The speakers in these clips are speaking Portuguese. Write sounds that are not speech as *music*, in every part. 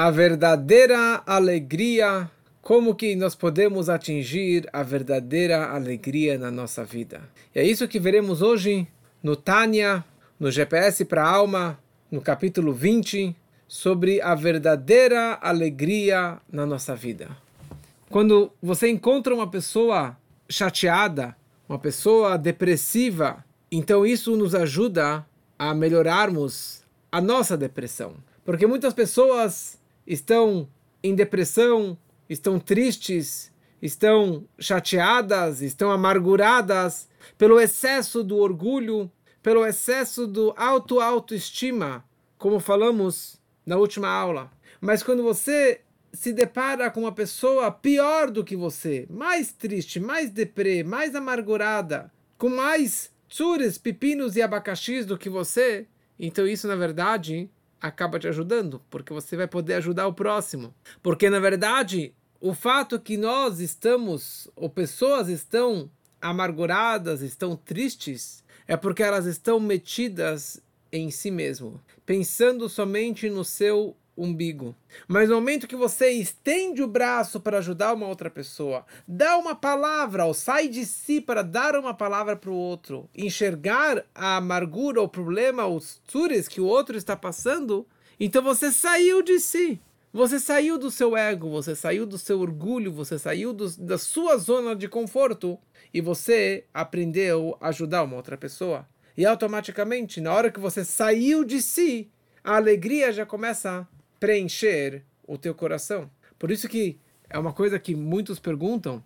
a verdadeira alegria, como que nós podemos atingir a verdadeira alegria na nossa vida. E é isso que veremos hoje no Tânia, no GPS para a Alma, no capítulo 20, sobre a verdadeira alegria na nossa vida. Quando você encontra uma pessoa chateada, uma pessoa depressiva, então isso nos ajuda a melhorarmos a nossa depressão. Porque muitas pessoas estão em depressão, estão tristes, estão chateadas, estão amarguradas pelo excesso do orgulho, pelo excesso do auto-autoestima, como falamos na última aula. Mas quando você se depara com uma pessoa pior do que você, mais triste, mais deprê, mais amargurada, com mais tsures, pepinos e abacaxis do que você, então isso na verdade acaba te ajudando, porque você vai poder ajudar o próximo. Porque na verdade, o fato que nós estamos, ou pessoas estão amarguradas, estão tristes, é porque elas estão metidas em si mesmo, pensando somente no seu umbigo. Mas no momento que você estende o braço para ajudar uma outra pessoa, dá uma palavra, ou sai de si para dar uma palavra para o outro, enxergar a amargura, o problema, os tures que o outro está passando, então você saiu de si. Você saiu do seu ego, você saiu do seu orgulho, você saiu do, da sua zona de conforto e você aprendeu a ajudar uma outra pessoa. E automaticamente, na hora que você saiu de si, a alegria já começa preencher o teu coração. Por isso que é uma coisa que muitos perguntam,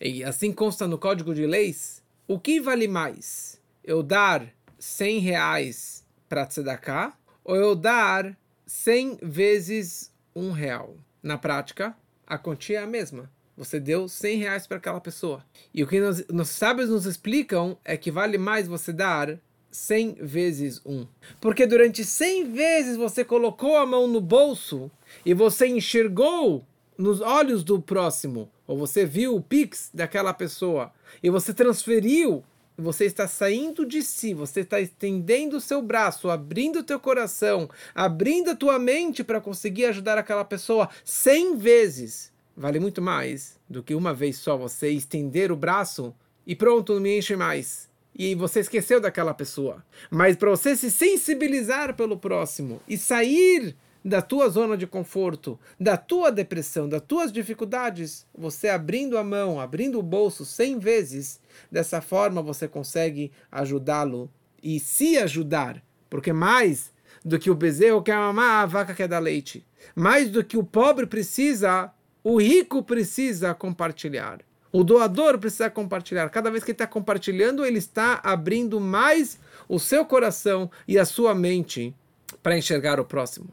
e assim consta no Código de Leis, o que vale mais? Eu dar 100 reais para tzedakah ou eu dar 100 vezes um real? Na prática, a quantia é a mesma. Você deu 100 reais para aquela pessoa. E o que nos, nos sábios nos explicam é que vale mais você dar 100 vezes 1. Porque durante 100 vezes você colocou a mão no bolso e você enxergou nos olhos do próximo, ou você viu o pix daquela pessoa, e você transferiu, você está saindo de si, você está estendendo o seu braço, abrindo o teu coração, abrindo a tua mente para conseguir ajudar aquela pessoa 100 vezes. Vale muito mais do que uma vez só você estender o braço e pronto, não me enche mais e você esqueceu daquela pessoa. Mas para você se sensibilizar pelo próximo e sair da tua zona de conforto, da tua depressão, das tuas dificuldades, você abrindo a mão, abrindo o bolso cem vezes, dessa forma você consegue ajudá-lo e se ajudar, porque mais do que o bezerro quer mamar, a vaca quer dar leite. Mais do que o pobre precisa, o rico precisa compartilhar. O doador precisa compartilhar. Cada vez que ele está compartilhando, ele está abrindo mais o seu coração e a sua mente para enxergar o próximo.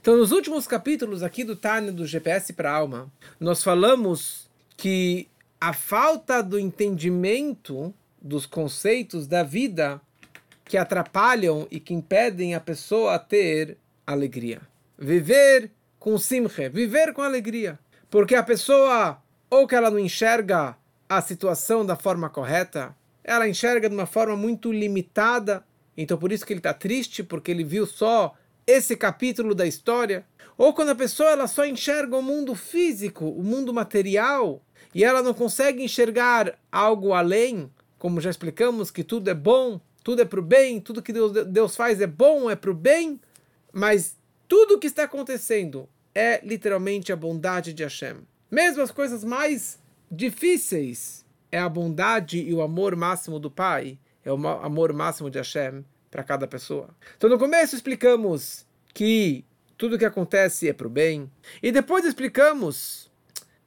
Então, nos últimos capítulos aqui do Tânia do GPS para a Alma, nós falamos que a falta do entendimento dos conceitos da vida que atrapalham e que impedem a pessoa a ter alegria. Viver com simche, viver com alegria. Porque a pessoa ou que ela não enxerga a situação da forma correta, ela enxerga de uma forma muito limitada, então por isso que ele está triste, porque ele viu só esse capítulo da história. Ou quando a pessoa ela só enxerga o mundo físico, o mundo material, e ela não consegue enxergar algo além, como já explicamos que tudo é bom, tudo é para o bem, tudo que Deus, Deus faz é bom, é para o bem, mas tudo o que está acontecendo é literalmente a bondade de Hashem. Mesmo as coisas mais difíceis, é a bondade e o amor máximo do Pai, é o amor máximo de Hashem para cada pessoa. Então, no começo explicamos que tudo que acontece é para o bem, e depois explicamos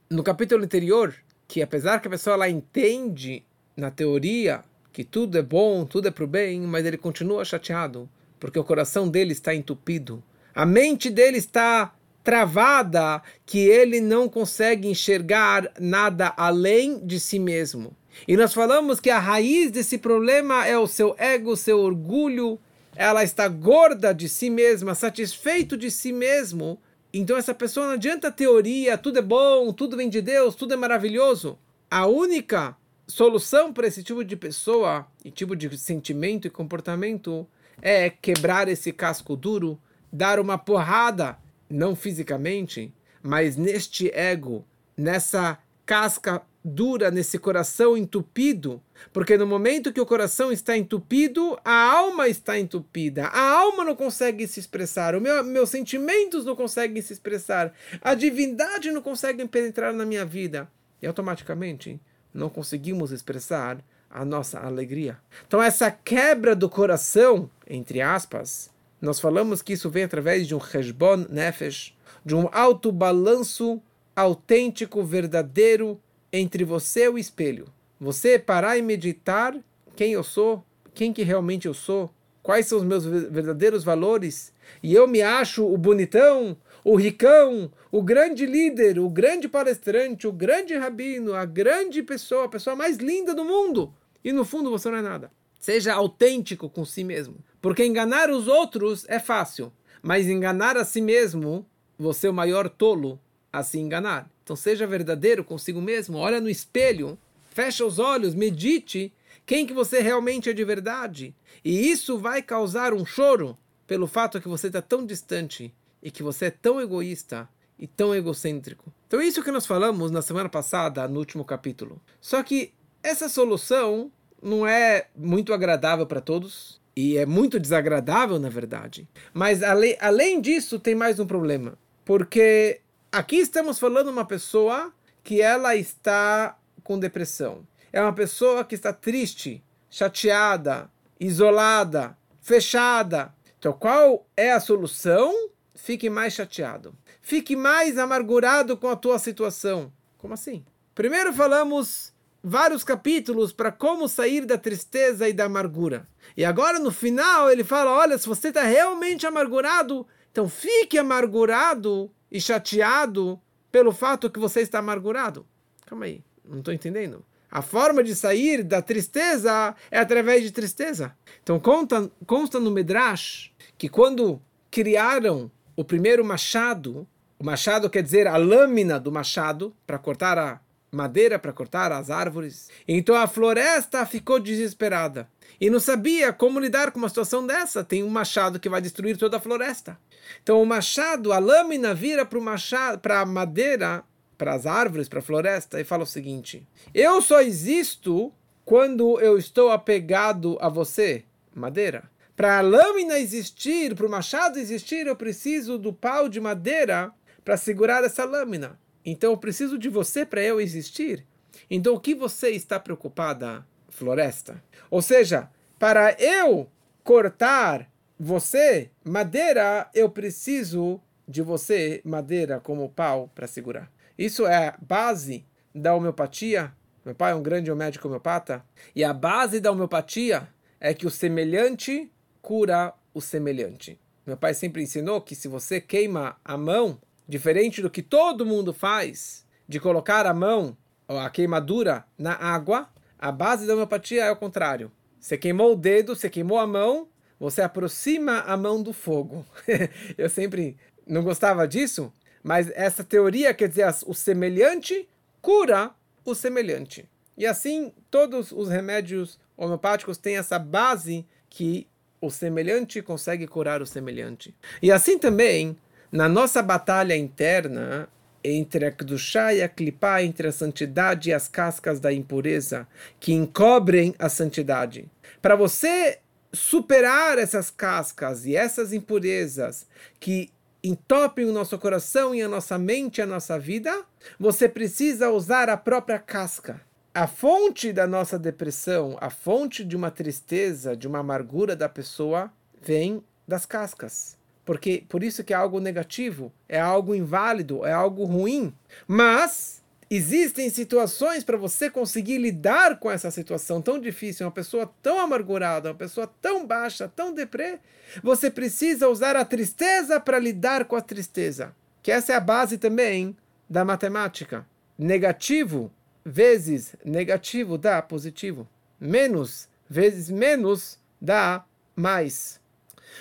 no capítulo anterior que apesar que a pessoa ela entende na teoria que tudo é bom, tudo é para o bem, mas ele continua chateado porque o coração dele está entupido, a mente dele está travada que ele não consegue enxergar nada além de si mesmo. E nós falamos que a raiz desse problema é o seu ego, seu orgulho. Ela está gorda de si mesma, satisfeito de si mesmo. Então essa pessoa não adianta teoria, tudo é bom, tudo vem de Deus, tudo é maravilhoso. A única solução para esse tipo de pessoa e tipo de sentimento e comportamento é quebrar esse casco duro, dar uma porrada não fisicamente, mas neste ego, nessa casca dura, nesse coração entupido, porque no momento que o coração está entupido, a alma está entupida, a alma não consegue se expressar, meu, meus sentimentos não conseguem se expressar, a divindade não consegue penetrar na minha vida, e automaticamente não conseguimos expressar a nossa alegria. Então essa quebra do coração, entre aspas, nós falamos que isso vem através de um Heshbon Nefesh, de um alto balanço autêntico, verdadeiro, entre você e o espelho. Você parar e meditar quem eu sou, quem que realmente eu sou, quais são os meus verdadeiros valores, e eu me acho o bonitão, o ricão, o grande líder, o grande palestrante, o grande rabino, a grande pessoa, a pessoa mais linda do mundo. E no fundo você não é nada. Seja autêntico com si mesmo. Porque enganar os outros é fácil, mas enganar a si mesmo, você é o maior tolo a se enganar. Então seja verdadeiro consigo mesmo, olha no espelho, fecha os olhos, medite quem que você realmente é de verdade. E isso vai causar um choro pelo fato que você está tão distante e que você é tão egoísta e tão egocêntrico. Então isso que nós falamos na semana passada, no último capítulo. Só que essa solução não é muito agradável para todos e é muito desagradável, na verdade. Mas além, além disso, tem mais um problema. Porque Aqui estamos falando de uma pessoa que ela está com depressão. É uma pessoa que está triste, chateada, isolada, fechada. Então, qual é a solução? Fique mais chateado. Fique mais amargurado com a tua situação. Como assim? Primeiro falamos vários capítulos para como sair da tristeza e da amargura. E agora no final ele fala: olha, se você está realmente amargurado, então fique amargurado e chateado pelo fato que você está amargurado. Calma aí, não estou entendendo. A forma de sair da tristeza é através de tristeza. Então conta, consta no Midrash que quando criaram o primeiro machado, o machado quer dizer a lâmina do machado para cortar a madeira, para cortar as árvores. Então a floresta ficou desesperada e não sabia como lidar com uma situação dessa. Tem um machado que vai destruir toda a floresta. Então o machado, a lâmina vira para machado, para a madeira, para as árvores, para a floresta e fala o seguinte: Eu só existo quando eu estou apegado a você, madeira. Para a lâmina existir, para o machado existir, eu preciso do pau de madeira para segurar essa lâmina. Então eu preciso de você para eu existir. Então o que você está preocupada, floresta? Ou seja, para eu cortar você, madeira, eu preciso de você, madeira, como pau para segurar. Isso é a base da homeopatia. Meu pai é um grande médico homeopata. E a base da homeopatia é que o semelhante cura o semelhante. Meu pai sempre ensinou que se você queima a mão, diferente do que todo mundo faz, de colocar a mão, a queimadura, na água, a base da homeopatia é o contrário. Você queimou o dedo, você queimou a mão, você aproxima a mão do fogo. *laughs* Eu sempre não gostava disso, mas essa teoria quer dizer o semelhante cura o semelhante. E assim, todos os remédios homeopáticos têm essa base que o semelhante consegue curar o semelhante. E assim também, na nossa batalha interna, entre a Kedushá e a Klipá, entre a santidade e as cascas da impureza, que encobrem a santidade. Para você superar essas cascas e essas impurezas que entopem o nosso coração e a nossa mente e a nossa vida, você precisa usar a própria casca. A fonte da nossa depressão, a fonte de uma tristeza, de uma amargura da pessoa, vem das cascas. Porque por isso que é algo negativo, é algo inválido, é algo ruim. Mas existem situações para você conseguir lidar com essa situação tão difícil, uma pessoa tão amargurada, uma pessoa tão baixa, tão deprê, você precisa usar a tristeza para lidar com a tristeza. Que essa é a base também da matemática. Negativo vezes negativo dá positivo. Menos vezes menos dá mais.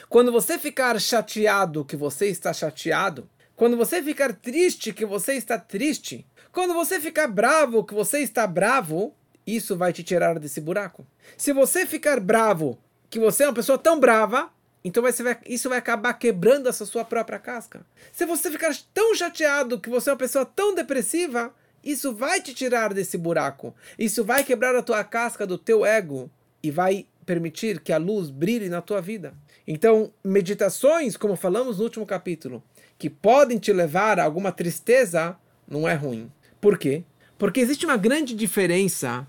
Quando você ficar chateado que você está chateado, quando você ficar triste que você está triste, quando você ficar bravo, que você está bravo, isso vai te tirar desse buraco. Se você ficar bravo, que você é uma pessoa tão brava, então vai, isso vai acabar quebrando essa sua própria casca. Se você ficar tão chateado que você é uma pessoa tão depressiva, isso vai te tirar desse buraco. Isso vai quebrar a tua casca do teu ego e vai permitir que a luz brilhe na tua vida. Então, meditações, como falamos no último capítulo, que podem te levar a alguma tristeza, não é ruim. Por quê? Porque existe uma grande diferença.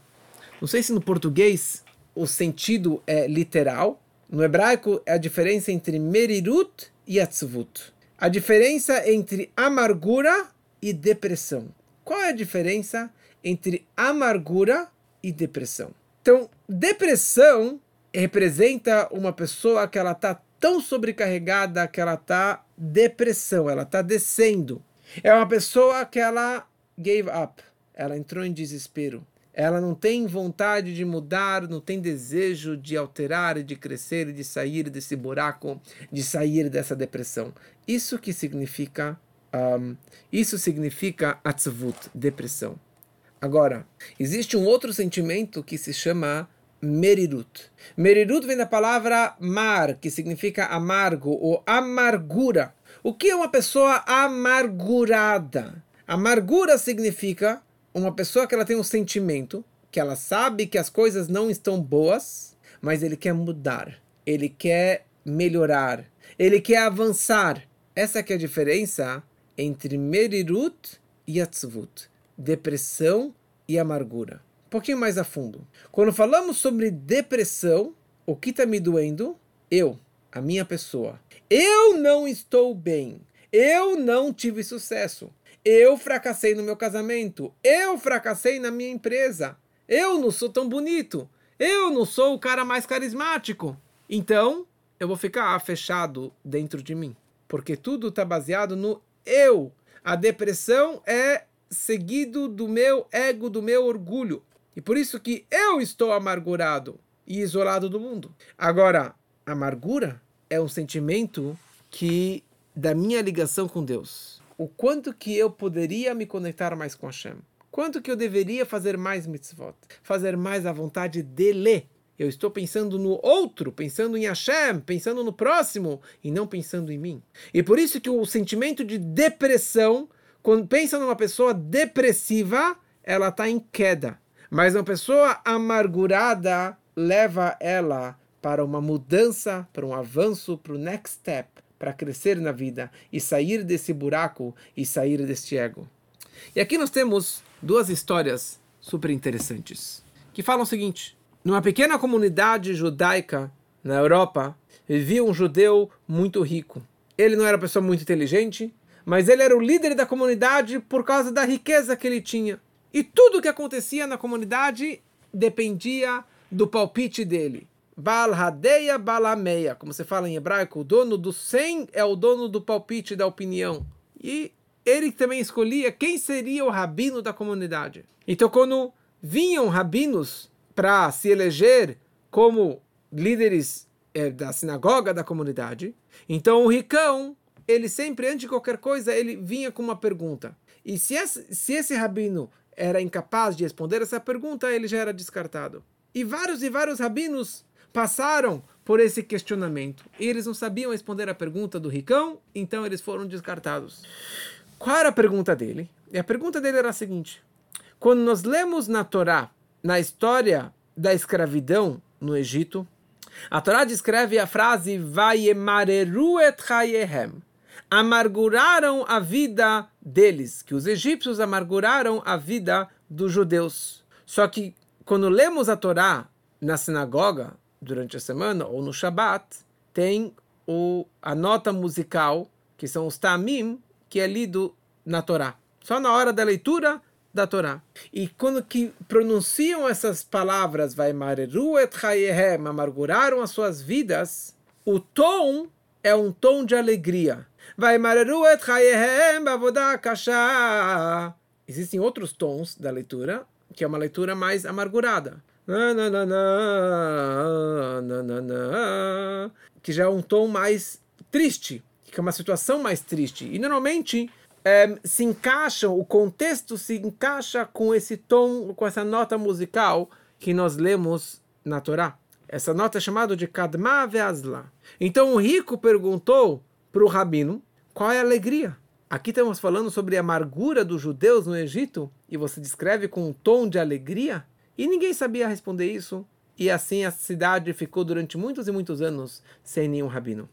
Não sei se no português o sentido é literal, no hebraico é a diferença entre merirut e atzvut. A diferença entre amargura e depressão. Qual é a diferença entre amargura e depressão? Então, depressão representa uma pessoa que ela está tão sobrecarregada que ela está depressão, ela está descendo. É uma pessoa que ela gave up, ela entrou em desespero. Ela não tem vontade de mudar, não tem desejo de alterar, de crescer, de sair desse buraco, de sair dessa depressão. Isso que significa, um, isso significa atzvut, depressão. Agora, existe um outro sentimento que se chama merirut. Merirut vem da palavra mar, que significa amargo ou amargura. O que é uma pessoa amargurada? Amargura significa uma pessoa que ela tem um sentimento, que ela sabe que as coisas não estão boas, mas ele quer mudar, ele quer melhorar, ele quer avançar. Essa que é a diferença entre merirut e atzvut, depressão e amargura. Pouquinho mais a fundo. Quando falamos sobre depressão, o que está me doendo? Eu, a minha pessoa. Eu não estou bem. Eu não tive sucesso. Eu fracassei no meu casamento. Eu fracassei na minha empresa. Eu não sou tão bonito. Eu não sou o cara mais carismático. Então, eu vou ficar fechado dentro de mim. Porque tudo está baseado no eu. A depressão é seguido do meu ego, do meu orgulho. E por isso que eu estou amargurado e isolado do mundo. Agora, amargura é um sentimento que da minha ligação com Deus o quanto que eu poderia me conectar mais com Hashem. Quanto que eu deveria fazer mais mitzvot, fazer mais a vontade dele. Eu estou pensando no outro, pensando em Hashem, pensando no próximo e não pensando em mim. E por isso que o sentimento de depressão, quando pensa numa pessoa depressiva, ela está em queda. Mas uma pessoa amargurada leva ela para uma mudança, para um avanço, para o next step para crescer na vida e sair desse buraco e sair deste ego. E aqui nós temos duas histórias super interessantes que falam o seguinte: numa pequena comunidade judaica na Europa vivia um judeu muito rico. Ele não era uma pessoa muito inteligente, mas ele era o líder da comunidade por causa da riqueza que ele tinha. E tudo o que acontecia na comunidade dependia do palpite dele. Bal Hadeia Balameia, como se fala em hebraico, o dono do 100 é o dono do palpite da opinião. E ele também escolhia quem seria o rabino da comunidade. Então, quando vinham rabinos para se eleger como líderes é, da sinagoga da comunidade, então o ricão, ele sempre, antes de qualquer coisa, ele vinha com uma pergunta. E se esse, se esse rabino era incapaz de responder essa pergunta, ele já era descartado. E vários e vários rabinos passaram por esse questionamento e eles não sabiam responder a pergunta do ricão, então eles foram descartados. Qual era a pergunta dele? E a pergunta dele era a seguinte: quando nós lemos na Torá, na história da escravidão no Egito, a Torá descreve a frase Vayemareru et chayehem. Amarguraram a vida deles, que os egípcios amarguraram a vida dos judeus. Só que quando lemos a Torá na sinagoga, durante a semana ou no Shabat, tem o, a nota musical, que são os tamim, que é lido na Torá. Só na hora da leitura da Torá. E quando que pronunciam essas palavras, vai mareru et chayehem, amarguraram as suas vidas, o tom é um tom de alegria. Vai mareru et chayehem kasha. Existem outros tons da leitura, que é uma leitura mais amargurada que já é um tom mais triste, que é uma situação mais triste. E normalmente é, se encaixam, o contexto se encaixa com esse tom, com essa nota musical que nós lemos na Torá. Essa nota é chamada de Kadma Veazla. Então o rico perguntou para o rabino qual é a alegria. Aqui estamos falando sobre a amargura dos judeus no Egito e você descreve com um tom de alegria? E ninguém sabia responder isso. E assim a cidade ficou durante muitos e muitos anos sem nenhum rabino.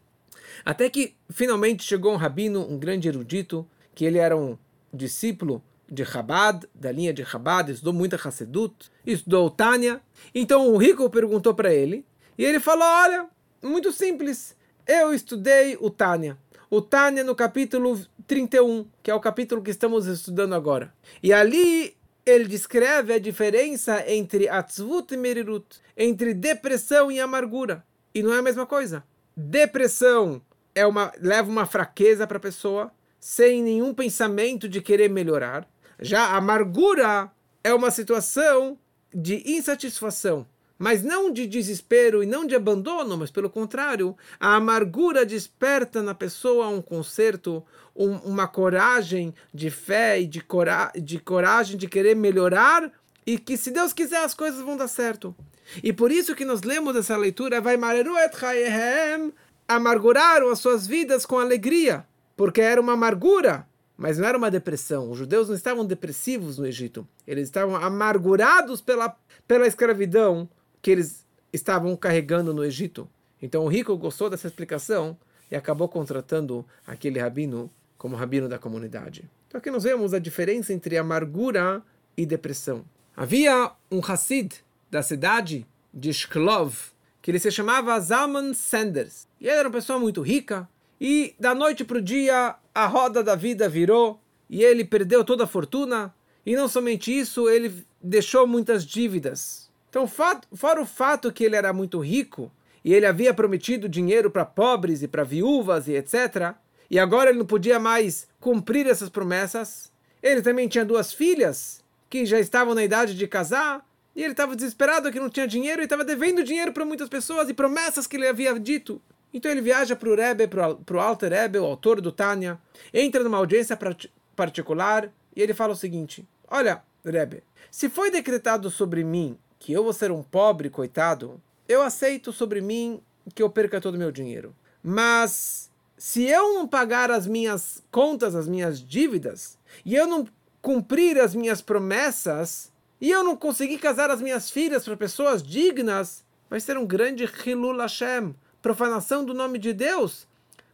Até que finalmente chegou um rabino, um grande erudito, que ele era um discípulo de Chabad, da linha de Chabad, estudou muita Hassedut, estudou Tânia. Então o rico perguntou para ele, e ele falou: Olha, muito simples, eu estudei o Tânia. O Tânia no capítulo 31, que é o capítulo que estamos estudando agora. E ali ele descreve a diferença entre atzvut e merirut, entre depressão e amargura. E não é a mesma coisa. Depressão é uma, leva uma fraqueza para a pessoa, sem nenhum pensamento de querer melhorar. Já a amargura é uma situação de insatisfação, mas não de desespero e não de abandono, mas pelo contrário, a amargura desperta na pessoa um conserto, um, uma coragem de fé e de, cora de coragem de querer melhorar e que se Deus quiser as coisas vão dar certo. E por isso que nós lemos essa leitura, vai amarguraram as suas vidas com alegria, porque era uma amargura mas não era uma depressão. Os judeus não estavam depressivos no Egito. Eles estavam amargurados pela, pela escravidão que eles estavam carregando no Egito. Então o rico gostou dessa explicação e acabou contratando aquele rabino como rabino da comunidade. Então aqui nós vemos a diferença entre amargura e depressão. Havia um Hassid da cidade de Shklov, que ele se chamava Zalman Sanders. E ele era uma pessoa muito rica, e da noite para o dia a roda da vida virou e ele perdeu toda a fortuna. E não somente isso, ele deixou muitas dívidas. Então, fora o fato que ele era muito rico e ele havia prometido dinheiro para pobres e para viúvas e etc., e agora ele não podia mais cumprir essas promessas. Ele também tinha duas filhas que já estavam na idade de casar, e ele estava desesperado que não tinha dinheiro e estava devendo dinheiro para muitas pessoas e promessas que ele havia dito. Então ele viaja para o Rebbe, para o Alter Rebbe, o autor do Tânia, entra numa audiência particular e ele fala o seguinte: Olha, Rebbe, se foi decretado sobre mim que eu vou ser um pobre coitado, eu aceito sobre mim que eu perca todo o meu dinheiro. Mas se eu não pagar as minhas contas, as minhas dívidas, e eu não cumprir as minhas promessas, e eu não conseguir casar as minhas filhas para pessoas dignas, vai ser um grande Hilul Hashem, profanação do nome de Deus?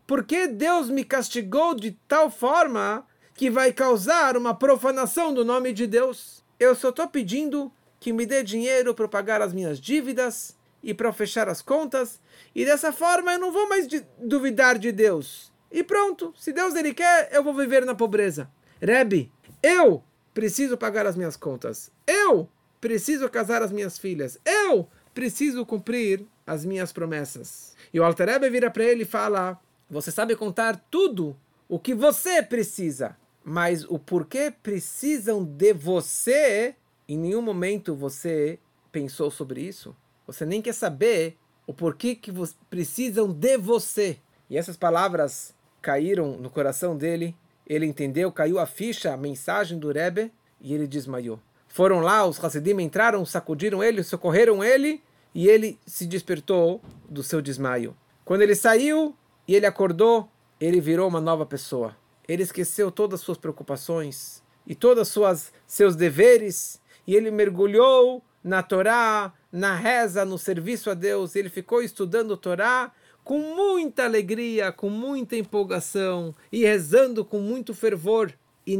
Por que Deus me castigou de tal forma que vai causar uma profanação do nome de Deus? Eu só estou pedindo que me dê dinheiro para pagar as minhas dívidas e para fechar as contas, e dessa forma eu não vou mais duvidar de Deus. E pronto, se Deus ele quer, eu vou viver na pobreza. Rebbe, eu preciso pagar as minhas contas. Eu preciso casar as minhas filhas. Eu preciso cumprir as minhas promessas. E o Alter vira para ele e fala: Você sabe contar tudo o que você precisa, mas o porquê precisam de você, em nenhum momento você pensou sobre isso. Você nem quer saber o porquê que precisam de você. E essas palavras caíram no coração dele. Ele entendeu, caiu a ficha, a mensagem do Rebbe, e ele desmaiou. Foram lá, os Hasidim entraram, sacudiram ele, socorreram ele, e ele se despertou do seu desmaio. Quando ele saiu e ele acordou, ele virou uma nova pessoa. Ele esqueceu todas as suas preocupações e todos suas seus deveres e ele mergulhou na Torá, na reza, no serviço a Deus. Ele ficou estudando Torá com muita alegria, com muita empolgação e rezando com muito fervor e,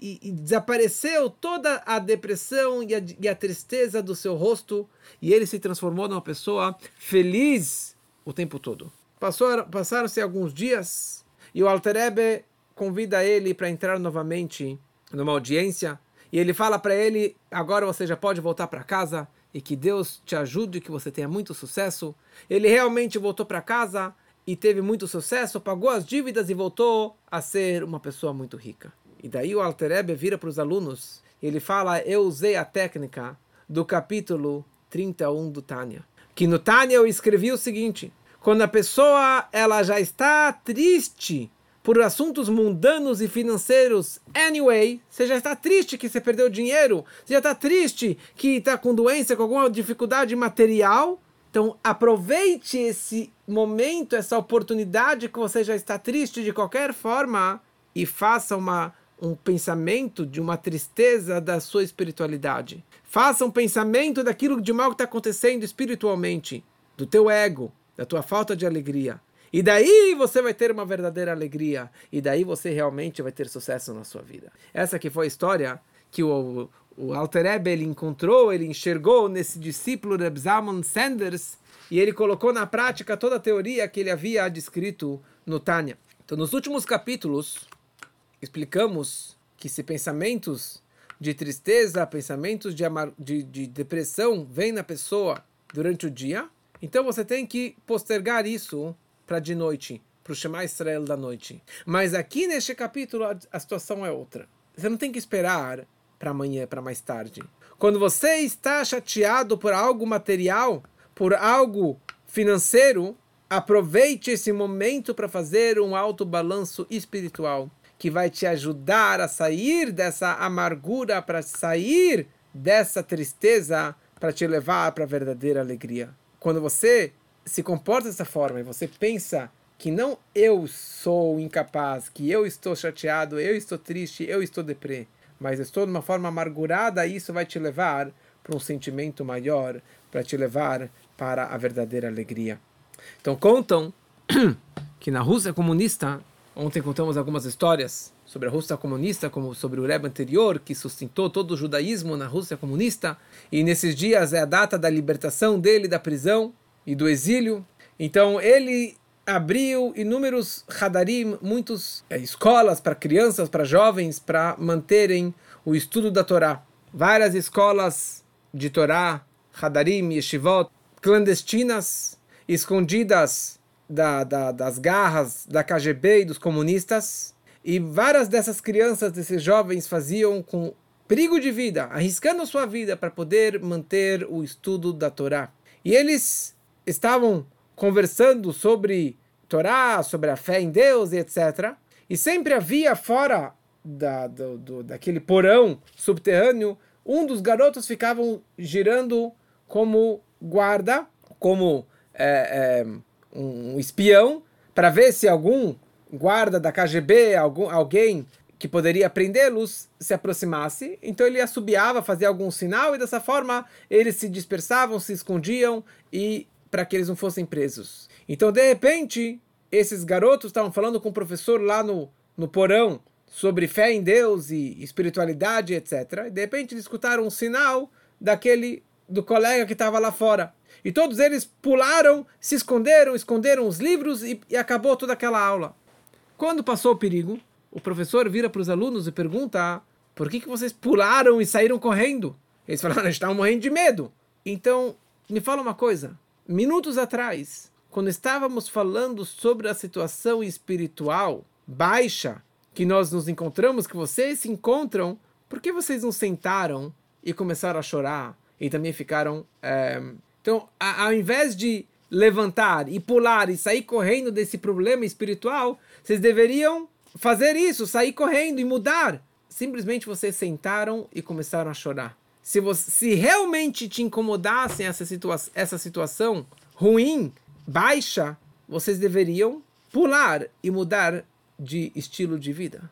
e, e, desapareceu toda a depressão e a, e a, tristeza do seu rosto e ele se transformou numa pessoa feliz o tempo todo. Passaram-se alguns dias e o Alterebe convida ele para entrar novamente numa audiência e ele fala para ele: agora você já pode voltar para casa e que Deus te ajude, que você tenha muito sucesso. Ele realmente voltou para casa e teve muito sucesso, pagou as dívidas e voltou a ser uma pessoa muito rica. E daí o Alterebe vira para os alunos e ele fala: Eu usei a técnica do capítulo 31 do Tânia. Que no Tânia eu escrevi o seguinte: quando a pessoa ela já está triste por assuntos mundanos e financeiros, anyway, você já está triste que você perdeu dinheiro, você já está triste que está com doença, com alguma dificuldade material, Então, aproveite esse momento, essa oportunidade que você já está triste de qualquer forma e faça uma, um pensamento de uma tristeza da sua espiritualidade. Faça um pensamento daquilo de mal que está acontecendo espiritualmente, do teu ego, da tua falta de alegria. E daí você vai ter uma verdadeira alegria. E daí você realmente vai ter sucesso na sua vida. Essa que foi a história que o, o Alter Ebe, ele encontrou, ele enxergou nesse discípulo de Zalman Sanders e ele colocou na prática toda a teoria que ele havia descrito no Tânia. Então, nos últimos capítulos, explicamos que se pensamentos de tristeza, pensamentos de, de, de depressão vêm na pessoa durante o dia, então você tem que postergar isso para de noite, para o Shema Israel da noite. Mas aqui neste capítulo a, a situação é outra. Você não tem que esperar para amanhã, para mais tarde. Quando você está chateado por algo material, por algo financeiro, aproveite esse momento para fazer um alto balanço espiritual que vai te ajudar a sair dessa amargura, para sair dessa tristeza, para te levar para a verdadeira alegria. Quando você se comporta dessa forma e você pensa que não eu sou incapaz, que eu estou chateado, eu estou triste, eu estou deprê, mas estou de uma forma amargurada, isso vai te levar para um sentimento maior, para te levar para a verdadeira alegria. Então contam *clears throat* que na Rússia comunista, ontem contamos algumas histórias sobre a Rússia comunista, como sobre o Rebbe anterior, que sustentou todo o judaísmo na Rússia comunista, e nesses dias é a data da libertação dele da prisão e do exílio. Então ele abriu inúmeros hadarim, muitas é, escolas para crianças, para jovens, para manterem o estudo da Torá. Várias escolas de Torá, hadarim, yeshivot, clandestinas, escondidas da, da, das garras da KGB e dos comunistas. E várias dessas crianças, desses jovens, faziam com perigo de vida, arriscando sua vida para poder manter o estudo da Torá. E eles estavam conversando sobre Torá, sobre a fé em Deus e etc. E sempre havia fora da, do, do, daquele porão subterrâneo, um dos garotos ficavam girando como guarda, como é, é, um espião, para ver se algum guarda da KGB, algum, alguém que poderia prendê-los, se aproximasse. Então ele assobiava, fazia algum sinal, e dessa forma eles se dispersavam, se escondiam e para que eles não fossem presos. Então, de repente, esses garotos estavam falando com o professor lá no, no porão sobre fé em Deus e espiritualidade, etc. E de repente eles escutaram um sinal daquele do colega que estava lá fora. E todos eles pularam, se esconderam, esconderam os livros e, e acabou toda aquela aula. Quando passou o perigo, o professor vira para os alunos e pergunta: por que, que vocês pularam e saíram correndo? Eles falaram: a gente estava morrendo de medo. Então, me fala uma coisa: minutos atrás, quando estávamos falando sobre a situação espiritual baixa que nós nos encontramos, que vocês se encontram, por que vocês não sentaram e começaram a chorar e também ficaram. É... Então, a, ao invés de levantar e pular e sair correndo desse problema espiritual, vocês deveriam fazer isso, sair correndo e mudar. Simplesmente vocês sentaram e começaram a chorar se, você, se realmente te incomodassem essa, situa essa situação ruim, baixa, vocês deveriam pular e mudar de estilo de vida.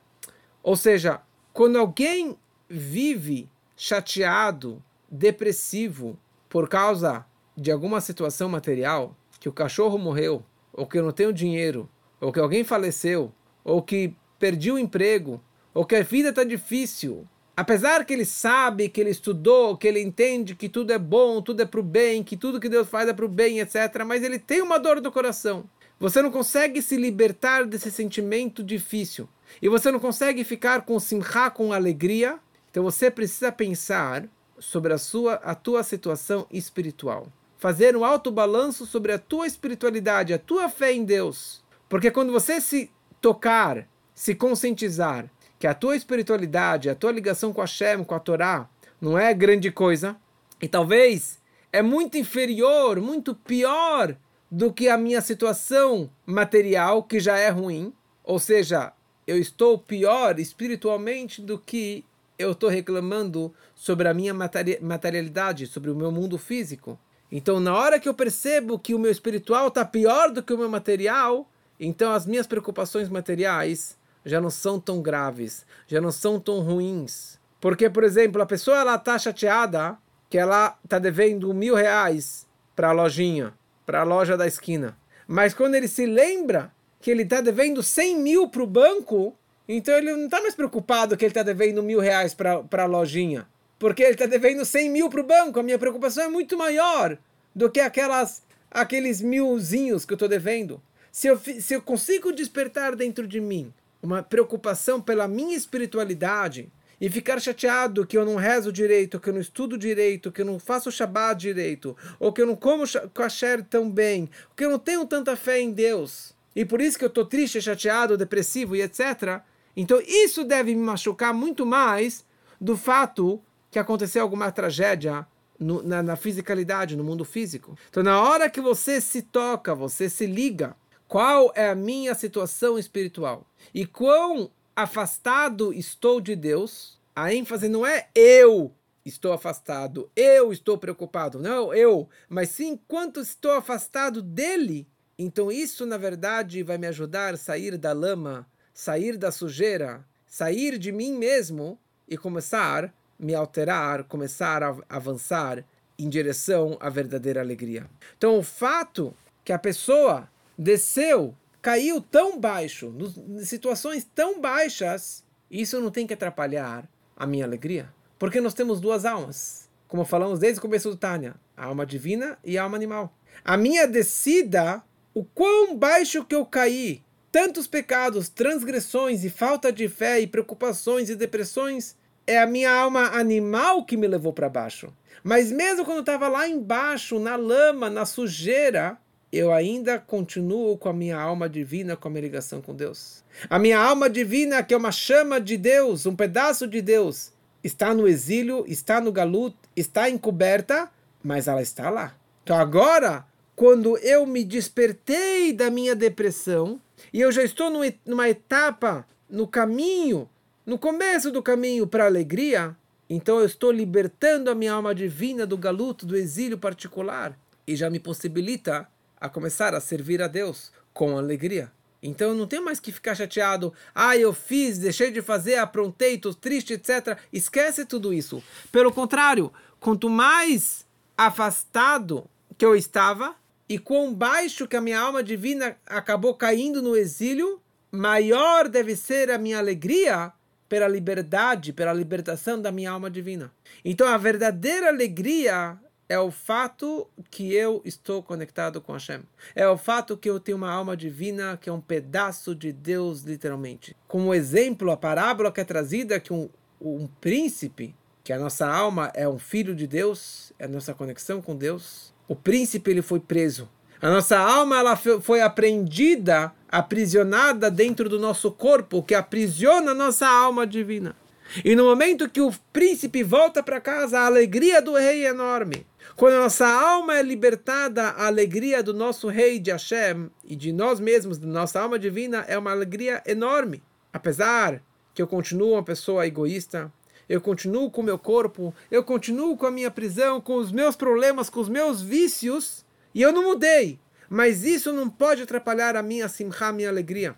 Ou seja, quando alguém vive chateado, depressivo por causa de alguma situação material, que o cachorro morreu, ou que eu não tenho dinheiro, ou que alguém faleceu, ou que perdi o emprego, ou que a vida está difícil, apesar que ele sabe, que ele estudou, que ele entende que tudo é bom, tudo é para o bem, que tudo que Deus faz é para o bem, etc., mas ele tem uma dor do coração. Você não consegue se libertar desse sentimento difícil. E você não consegue ficar com simcha, com alegria. Então você precisa pensar sobre a sua a tua situação espiritual. Fazer um alto balanço sobre a tua espiritualidade, a tua fé em Deus. Porque quando você se tocar, se conscientizar que a tua espiritualidade, a tua ligação com a Hashem, com a Torá, não é grande coisa, e talvez é muito inferior, muito pior do que a minha situação material, que já é ruim, ou seja, eu estou pior espiritualmente do que eu estou reclamando sobre a minha materialidade, sobre o meu mundo físico. Então, na hora que eu percebo que o meu espiritual está pior do que o meu material, então as minhas preocupações materiais já não são tão graves, já não são tão ruins. Porque, por exemplo, a pessoa ela está chateada que ela está devendo mil reais para a lojinha, para a loja da esquina. Mas quando ele se lembra que ele está devendo 100 mil para o banco, então ele não está mais preocupado que ele está devendo mil reais para a lojinha. Porque ele está devendo 100 mil para o banco. A minha preocupação é muito maior do que aquelas, aqueles milzinhos que eu estou devendo. Se eu, se eu consigo despertar dentro de mim uma preocupação pela minha espiritualidade e ficar chateado que eu não rezo direito, que eu não estudo direito, que eu não faço Shabbat direito, ou que eu não como kasher tão bem, que eu não tenho tanta fé em Deus, e por isso que eu estou triste, chateado, depressivo e etc. Então isso deve me machucar muito mais do fato que aconteceu alguma tragédia no, na, na fisicalidade, no mundo físico. Então, na hora que você se toca, você se liga, qual é a minha situação espiritual e quão afastado estou de Deus, a ênfase não é eu estou afastado, eu estou preocupado, não eu, mas sim quanto estou afastado dele. Então, isso na verdade vai me ajudar a sair da lama, sair da sujeira, sair de mim mesmo e começar me alterar, começar a avançar em direção à verdadeira alegria. Então, o fato que a pessoa desceu, caiu tão baixo, em situações tão baixas, isso não tem que atrapalhar a minha alegria. Porque nós temos duas almas, como falamos desde o começo do Tânia, a alma divina e a alma animal. A minha descida, o quão baixo que eu caí, tantos pecados, transgressões e falta de fé e preocupações e depressões é a minha alma animal que me levou para baixo. Mas mesmo quando eu estava lá embaixo, na lama, na sujeira, eu ainda continuo com a minha alma divina, com a minha ligação com Deus. A minha alma divina, que é uma chama de Deus, um pedaço de Deus, está no exílio, está no galut, está encoberta, mas ela está lá. Então agora, quando eu me despertei da minha depressão, e eu já estou numa etapa, no caminho no começo do caminho para a alegria, então eu estou libertando a minha alma divina do galuto, do exílio particular, e já me possibilita a começar a servir a Deus com alegria. Então eu não tenho mais que ficar chateado. Ah, eu fiz, deixei de fazer, aprontei, estou triste, etc. Esquece tudo isso. Pelo contrário, quanto mais afastado que eu estava e quão baixo que a minha alma divina acabou caindo no exílio, maior deve ser a minha alegria pela liberdade, pela libertação da minha alma divina. Então a verdadeira alegria é o fato que eu estou conectado com Hashem. É o fato que eu tenho uma alma divina que é um pedaço de Deus, literalmente. Como exemplo, a parábola que é trazida que um, um príncipe, que a nossa alma é um filho de Deus, é a nossa conexão com Deus. O príncipe ele foi preso. A nossa alma ela foi apreendida aprisionada dentro do nosso corpo, que aprisiona a nossa alma divina. E no momento que o príncipe volta para casa, a alegria do rei é enorme. Quando a nossa alma é libertada, a alegria do nosso rei de Hashem e de nós mesmos, da nossa alma divina, é uma alegria enorme. Apesar que eu continuo uma pessoa egoísta, eu continuo com o meu corpo, eu continuo com a minha prisão, com os meus problemas, com os meus vícios, e eu não mudei. Mas isso não pode atrapalhar a minha simcha, a minha alegria.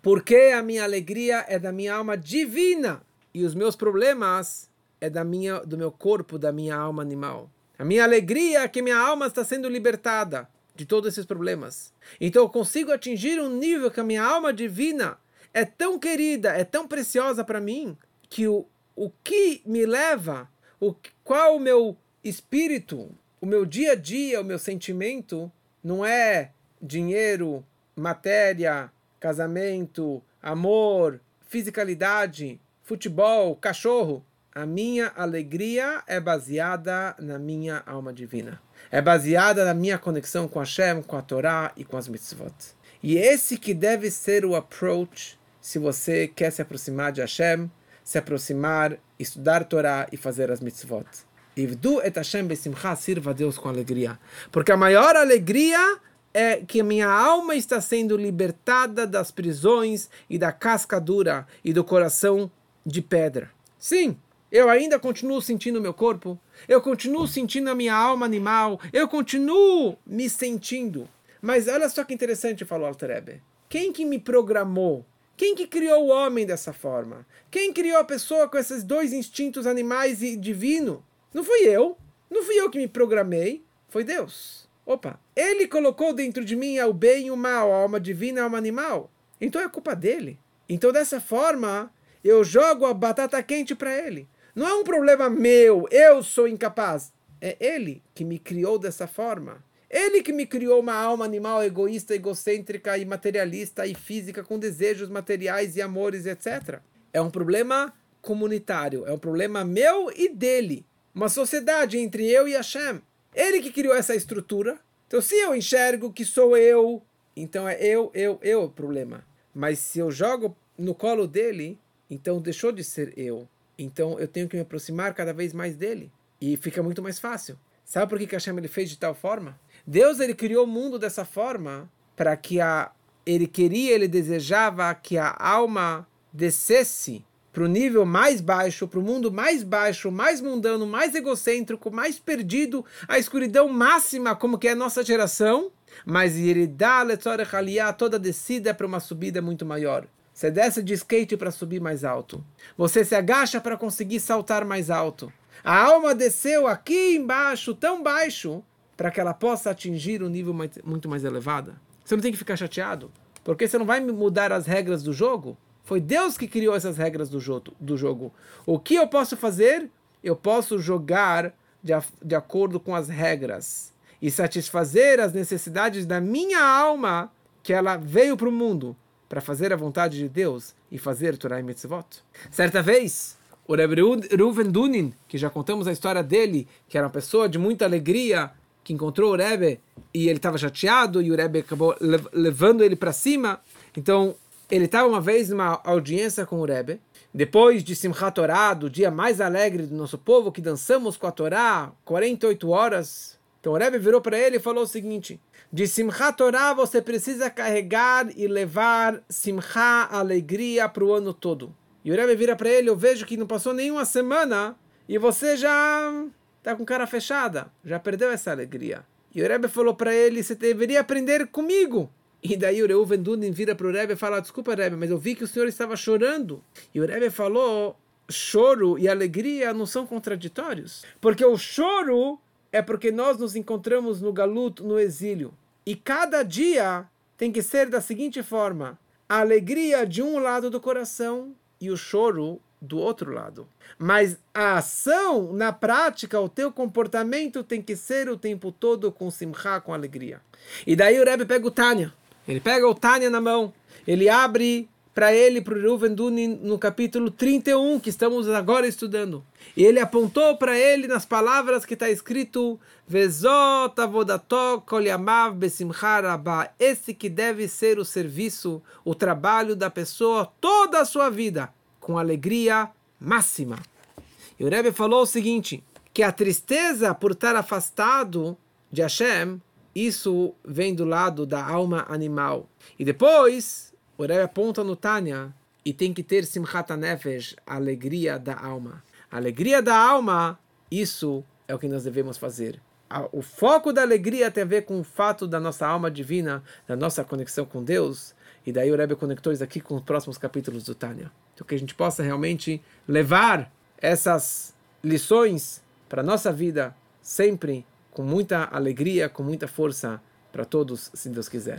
Porque a minha alegria é da minha alma divina e os meus problemas é da minha, do meu corpo, da minha alma animal. A minha alegria é que minha alma está sendo libertada de todos esses problemas. Então eu consigo atingir um nível que a minha alma divina é tão querida, é tão preciosa para mim, que o, o que me leva, o, qual o meu espírito, o meu dia a dia, o meu sentimento, não é dinheiro, matéria, casamento, amor, fisicalidade, futebol, cachorro. A minha alegria é baseada na minha alma divina. É baseada na minha conexão com Hashem, com a Torá e com as mitzvot. E esse que deve ser o approach se você quer se aproximar de Hashem, se aproximar, estudar Torá e fazer as mitzvot. Ivdu et Hashem besimcha, sirva a Deus com alegria. Porque a maior alegria é que a minha alma está sendo libertada das prisões e da casca dura e do coração de pedra. Sim, Eu ainda continuo sentindo meu corpo, eu continuo sentindo a minha alma animal, eu continuo me sentindo. Mas olha só que interessante, falou Alter Quem que me programou? Quem que criou o homem dessa forma? Quem criou a pessoa com esses dois instintos animais e divino? Não fui eu. Não fui eu que me programei. Foi Deus. Opa, ele colocou dentro de mim o bem e o mal, a alma divina e a alma animal. Então é culpa dele. Então dessa forma, eu jogo a batata quente para ele. Não é um problema meu, eu sou incapaz. É ele que me criou dessa forma. Ele que me criou uma alma animal egoísta, egocêntrica e materialista e física com desejos materiais e amores, etc. É um problema comunitário, é um problema meu e dele. Uma sociedade entre eu e Hashem. Ele que criou essa estrutura. Então, se eu enxergo que sou eu, então é eu, eu, eu o problema. Mas se eu jogo no colo dele, então deixou de ser eu. Então eu tenho que me aproximar cada vez mais dele. E fica muito mais fácil. Sabe por que, que Hashem ele fez de tal forma? Deus ele criou o mundo dessa forma para que a ele queria, ele desejava que a alma descesse para o nível mais baixo, para o mundo mais baixo, mais mundano, mais egocêntrico, mais perdido, a escuridão máxima, como que é a nossa geração, mas ele dá a toda descida para uma subida muito maior. Você desce de skate para subir mais alto. Você se agacha para conseguir saltar mais alto. A alma desceu aqui embaixo, tão baixo, para que ela possa atingir um nível muito mais elevado. Você não tem que ficar chateado, porque você não vai mudar as regras do jogo. Foi Deus que criou essas regras do jogo. Do jogo. O que eu posso fazer? Eu posso jogar de, de acordo com as regras e satisfazer as necessidades da minha alma que ela veio para o mundo para fazer a vontade de Deus e fazer Torah e Mitzvot. Certa vez, o Rebbe Reuven Dunin, que já contamos a história dele, que era uma pessoa de muita alegria, que encontrou o Rebbe e ele estava chateado e o Rebbe acabou levando ele para cima. Então, ele estava uma vez numa audiência com o Rebbe, depois de Simchat Torah, do dia mais alegre do nosso povo, que dançamos com a Torá 48 horas. Então o Rebbe virou para ele e falou o seguinte: de Simchat Torah você precisa carregar e levar Simcha, alegria, para o ano todo. E o Rebbe vira para ele: Eu vejo que não passou nenhuma semana e você já está com cara fechada, já perdeu essa alegria. E o Rebbe falou para ele: Você deveria aprender comigo. E daí o Reuven Dunin vira para o Rebbe e fala, desculpa Rebbe, mas eu vi que o senhor estava chorando. E o Rebbe falou, choro e alegria não são contraditórios. Porque o choro é porque nós nos encontramos no galuto, no exílio. E cada dia tem que ser da seguinte forma: a alegria de um lado do coração e o choro do outro lado. Mas a ação, na prática, o teu comportamento tem que ser o tempo todo com simcha, com alegria. E daí o Rebbe pega o Tânia. Ele pega o Tânia na mão, ele abre para ele, para o Reuven Dunin, no capítulo 31, que estamos agora estudando. E ele apontou para ele nas palavras que está escrito Esse que deve ser o serviço, o trabalho da pessoa toda a sua vida, com alegria máxima. E o Rebbe falou o seguinte, que a tristeza por estar afastado de Hashem isso vem do lado da alma animal. E depois, o Rebbe aponta no Tânia e tem que ter Simchat Nefesh, a alegria da alma. A alegria da alma, isso é o que nós devemos fazer. O foco da alegria tem a ver com o fato da nossa alma divina, da nossa conexão com Deus. E daí o Rebbe conectou isso aqui com os próximos capítulos do Tânia. Então que a gente possa realmente levar essas lições para a nossa vida sempre com muita alegria, com muita força para todos, se Deus quiser.